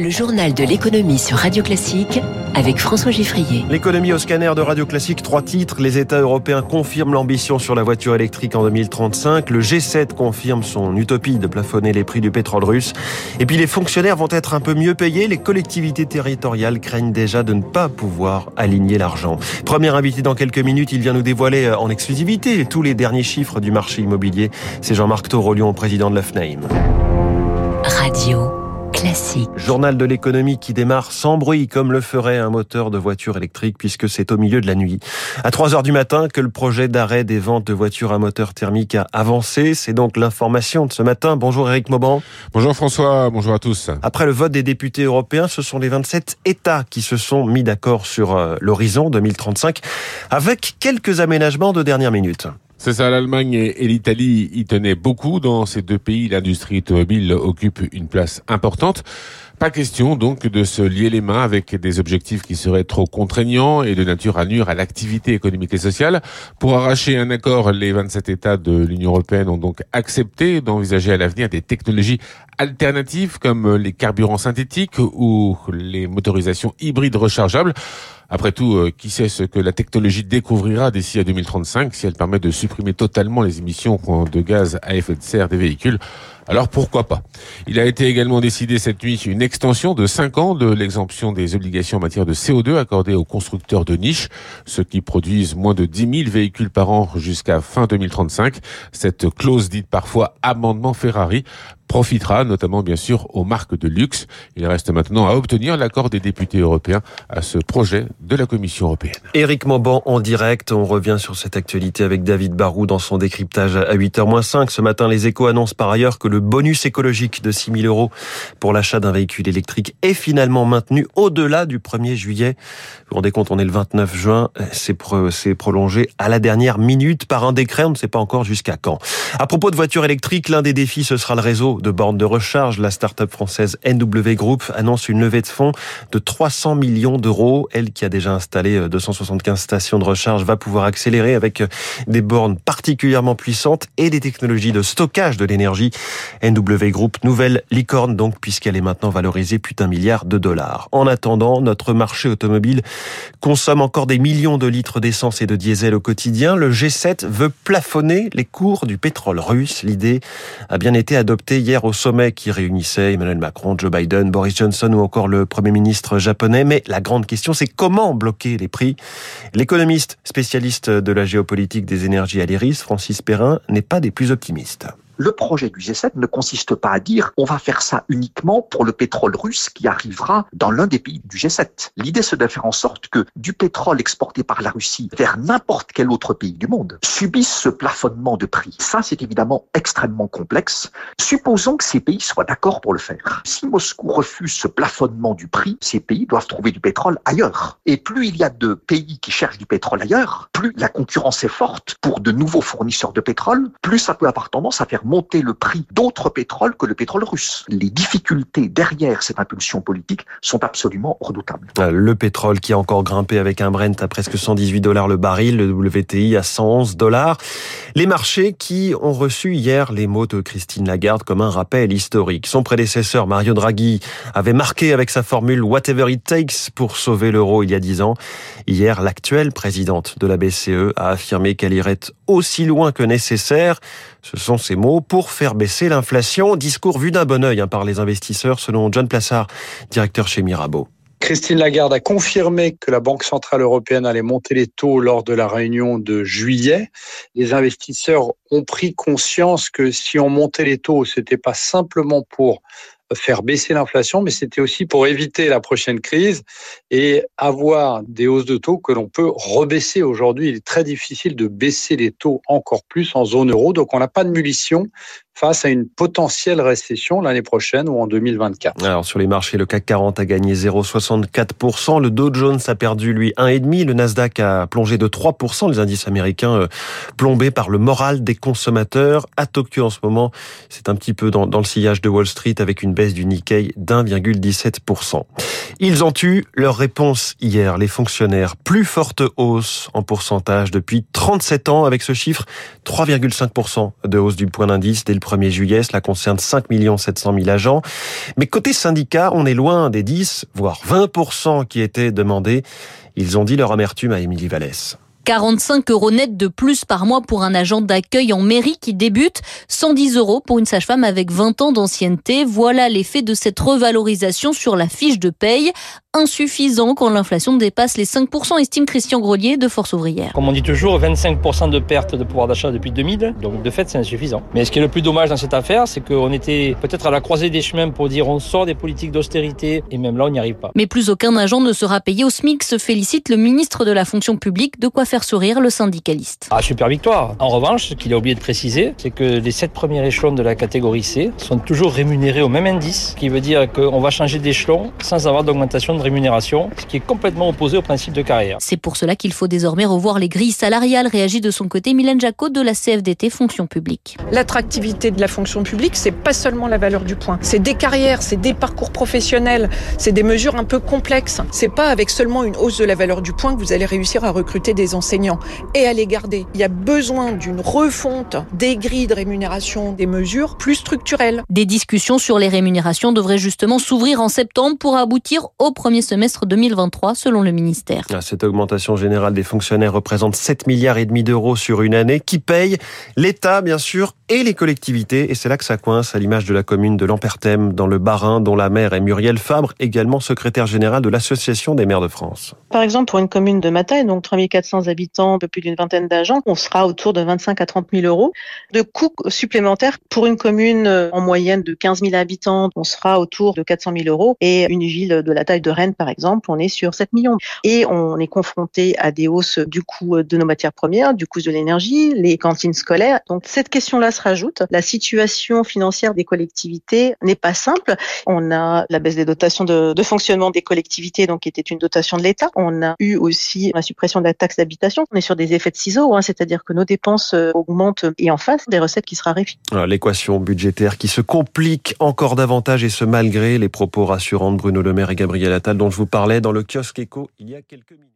Le journal de l'économie sur Radio Classique avec François Giffrier. L'économie au scanner de Radio Classique, trois titres. Les États européens confirment l'ambition sur la voiture électrique en 2035. Le G7 confirme son utopie de plafonner les prix du pétrole russe. Et puis les fonctionnaires vont être un peu mieux payés. Les collectivités territoriales craignent déjà de ne pas pouvoir aligner l'argent. Premier invité dans quelques minutes, il vient nous dévoiler euh, en exclusivité tous les derniers chiffres du marché immobilier. C'est Jean-Marc Taurolion, président de la FNAIM. Radio. Classique. Journal de l'économie qui démarre sans bruit comme le ferait un moteur de voiture électrique puisque c'est au milieu de la nuit. À 3 heures du matin que le projet d'arrêt des ventes de voitures à moteur thermique a avancé. C'est donc l'information de ce matin. Bonjour Eric Mauban. Bonjour François, bonjour à tous. Après le vote des députés européens, ce sont les 27 États qui se sont mis d'accord sur euh, l'horizon 2035 avec quelques aménagements de dernière minute. C'est ça, l'Allemagne et l'Italie y tenaient beaucoup. Dans ces deux pays, l'industrie automobile occupe une place importante. Pas question donc de se lier les mains avec des objectifs qui seraient trop contraignants et de nature à nuire à l'activité économique et sociale. Pour arracher un accord, les 27 États de l'Union européenne ont donc accepté d'envisager à l'avenir des technologies alternatives comme les carburants synthétiques ou les motorisations hybrides rechargeables. Après tout, euh, qui sait ce que la technologie découvrira d'ici à 2035 si elle permet de supprimer totalement les émissions de gaz à effet de serre des véhicules? Alors pourquoi pas? Il a été également décidé cette nuit une extension de 5 ans de l'exemption des obligations en matière de CO2 accordées aux constructeurs de niche, ceux qui produisent moins de 10 000 véhicules par an jusqu'à fin 2035. Cette clause dite parfois amendement Ferrari profitera notamment bien sûr aux marques de luxe. Il reste maintenant à obtenir l'accord des députés européens à ce projet de la Commission européenne. Éric Mauban en direct, on revient sur cette actualité avec David Barou dans son décryptage à 8h-5. Ce matin, les échos annoncent par ailleurs que le bonus écologique de 6 000 euros pour l'achat d'un véhicule électrique est finalement maintenu au-delà du 1er juillet. Vous vous rendez compte, on est le 29 juin, c'est prolongé à la dernière minute par un décret, on ne sait pas encore jusqu'à quand. À propos de voitures électriques, l'un des défis, ce sera le réseau de bornes de recharge. La start-up française NW Group annonce une levée de fonds de 300 millions d'euros. Elle qui a déjà installé 275 euh, stations de recharge va pouvoir accélérer avec euh, des bornes particulièrement puissantes et des technologies de stockage de l'énergie. NW Group, nouvelle licorne donc puisqu'elle est maintenant valorisée plus d'un milliard de dollars. En attendant, notre marché automobile consomme encore des millions de litres d'essence et de diesel au quotidien. Le G7 veut plafonner les cours du pétrole russe. L'idée a bien été adoptée hier au sommet qui réunissait Emmanuel Macron, Joe Biden, Boris Johnson ou encore le Premier ministre japonais. Mais la grande question, c'est comment bloquer les prix? L'économiste spécialiste de la géopolitique des énergies à l'IRIS, Francis Perrin, n'est pas des plus optimistes. Le projet du G7 ne consiste pas à dire on va faire ça uniquement pour le pétrole russe qui arrivera dans l'un des pays du G7. L'idée c'est de faire en sorte que du pétrole exporté par la Russie vers n'importe quel autre pays du monde subisse ce plafonnement de prix. Ça c'est évidemment extrêmement complexe. Supposons que ces pays soient d'accord pour le faire. Si Moscou refuse ce plafonnement du prix, ces pays doivent trouver du pétrole ailleurs. Et plus il y a de pays qui cherchent du pétrole ailleurs, plus la concurrence est forte pour de nouveaux fournisseurs de pétrole, plus ça peut avoir tendance à faire monter le prix d'autres pétroles que le pétrole russe. Les difficultés derrière cette impulsion politique sont absolument redoutables. Euh, le pétrole qui a encore grimpé avec un Brent à presque 118 dollars le baril, le WTI à 111 dollars. Les marchés qui ont reçu hier les mots de Christine Lagarde comme un rappel historique. Son prédécesseur Mario Draghi avait marqué avec sa formule Whatever it takes pour sauver l'euro il y a dix ans. Hier, l'actuelle présidente de la BCE a affirmé qu'elle irait aussi loin que nécessaire. Ce sont ces mots pour faire baisser l'inflation. Discours vu d'un bon oeil hein, par les investisseurs, selon John Plassard, directeur chez Mirabeau. Christine Lagarde a confirmé que la Banque centrale européenne allait monter les taux lors de la réunion de juillet. Les investisseurs ont pris conscience que si on montait les taux, c'était pas simplement pour faire baisser l'inflation, mais c'était aussi pour éviter la prochaine crise et avoir des hausses de taux que l'on peut rebaisser. Aujourd'hui, il est très difficile de baisser les taux encore plus en zone euro, donc on n'a pas de munitions face à une potentielle récession l'année prochaine ou en 2024. Alors sur les marchés, le CAC 40 a gagné 0,64%, le Dow Jones a perdu lui 1,5%, le Nasdaq a plongé de 3%, les indices américains euh, plombés par le moral des consommateurs. À Tokyo en ce moment, c'est un petit peu dans, le sillage de Wall Street avec une baisse du Nikkei d'1,17%. Ils ont eu leur réponse hier, les fonctionnaires. Plus forte hausse en pourcentage depuis 37 ans avec ce chiffre, 3,5% de hausse du point d'indice dès le 1er juillet. Cela concerne 5 700 000 agents. Mais côté syndicat, on est loin des 10, voire 20% qui étaient demandés. Ils ont dit leur amertume à Émilie Vallès. 45 euros net de plus par mois pour un agent d'accueil en mairie qui débute, 110 euros pour une sage-femme avec 20 ans d'ancienneté. Voilà l'effet de cette revalorisation sur la fiche de paye. Insuffisant quand l'inflation dépasse les 5%, estime Christian Grelier de Force ouvrière. Comme on dit toujours, 25% de perte de pouvoir d'achat depuis 2000, donc de fait c'est insuffisant. Mais ce qui est le plus dommage dans cette affaire, c'est qu'on était peut-être à la croisée des chemins pour dire on sort des politiques d'austérité et même là on n'y arrive pas. Mais plus aucun agent ne sera payé au SMIC, se félicite le ministre de la fonction publique, de quoi faire sourire le syndicaliste. Ah, super victoire. En revanche, ce qu'il a oublié de préciser, c'est que les sept premiers échelons de la catégorie C sont toujours rémunérés au même indice, ce qui veut dire qu'on va changer d'échelon sans avoir d'augmentation de rémunération, ce qui est complètement opposé au principe de carrière. C'est pour cela qu'il faut désormais revoir les grilles salariales, réagit de son côté Mylène Jacot de la CFDT Fonction publique. L'attractivité de la fonction publique, c'est pas seulement la valeur du point, c'est des carrières, c'est des parcours professionnels, c'est des mesures un peu complexes. C'est pas avec seulement une hausse de la valeur du point que vous allez réussir à recruter des enseignants et à les garder. Il y a besoin d'une refonte des grilles de rémunération, des mesures plus structurelles. Des discussions sur les rémunérations devraient justement s'ouvrir en septembre pour aboutir au premier semestre 2023 selon le ministère. Ah, cette augmentation générale des fonctionnaires représente 7 milliards et demi d'euros sur une année qui paye l'État bien sûr et les collectivités et c'est là que ça coince à l'image de la commune de Lampertem dans le Bas-Rhin dont la maire est Muriel Fabre, également secrétaire générale de l'Association des maires de France. Par exemple pour une commune de ma taille, donc 3400 habitants, un peu plus d'une vingtaine d'agents, on sera autour de 25 à 30 000 euros de coûts supplémentaires pour une commune en moyenne de 15 000 habitants, on sera autour de 400 000 euros et une ville de la taille de Rennes par exemple, on est sur 7 millions et on est confronté à des hausses du coût de nos matières premières, du coût de l'énergie, les cantines scolaires. Donc cette question-là se rajoute. La situation financière des collectivités n'est pas simple. On a la baisse des dotations de, de fonctionnement des collectivités, donc qui était une dotation de l'État. On a eu aussi la suppression de la taxe d'habitation. On est sur des effets de ciseaux, hein, c'est-à-dire que nos dépenses euh, augmentent et en face des recettes qui se raréfient. L'équation budgétaire qui se complique encore davantage et ce malgré les propos rassurants de Bruno Le Maire et Gabriel Attal dont je vous parlais dans le kiosque éco il y a quelques minutes.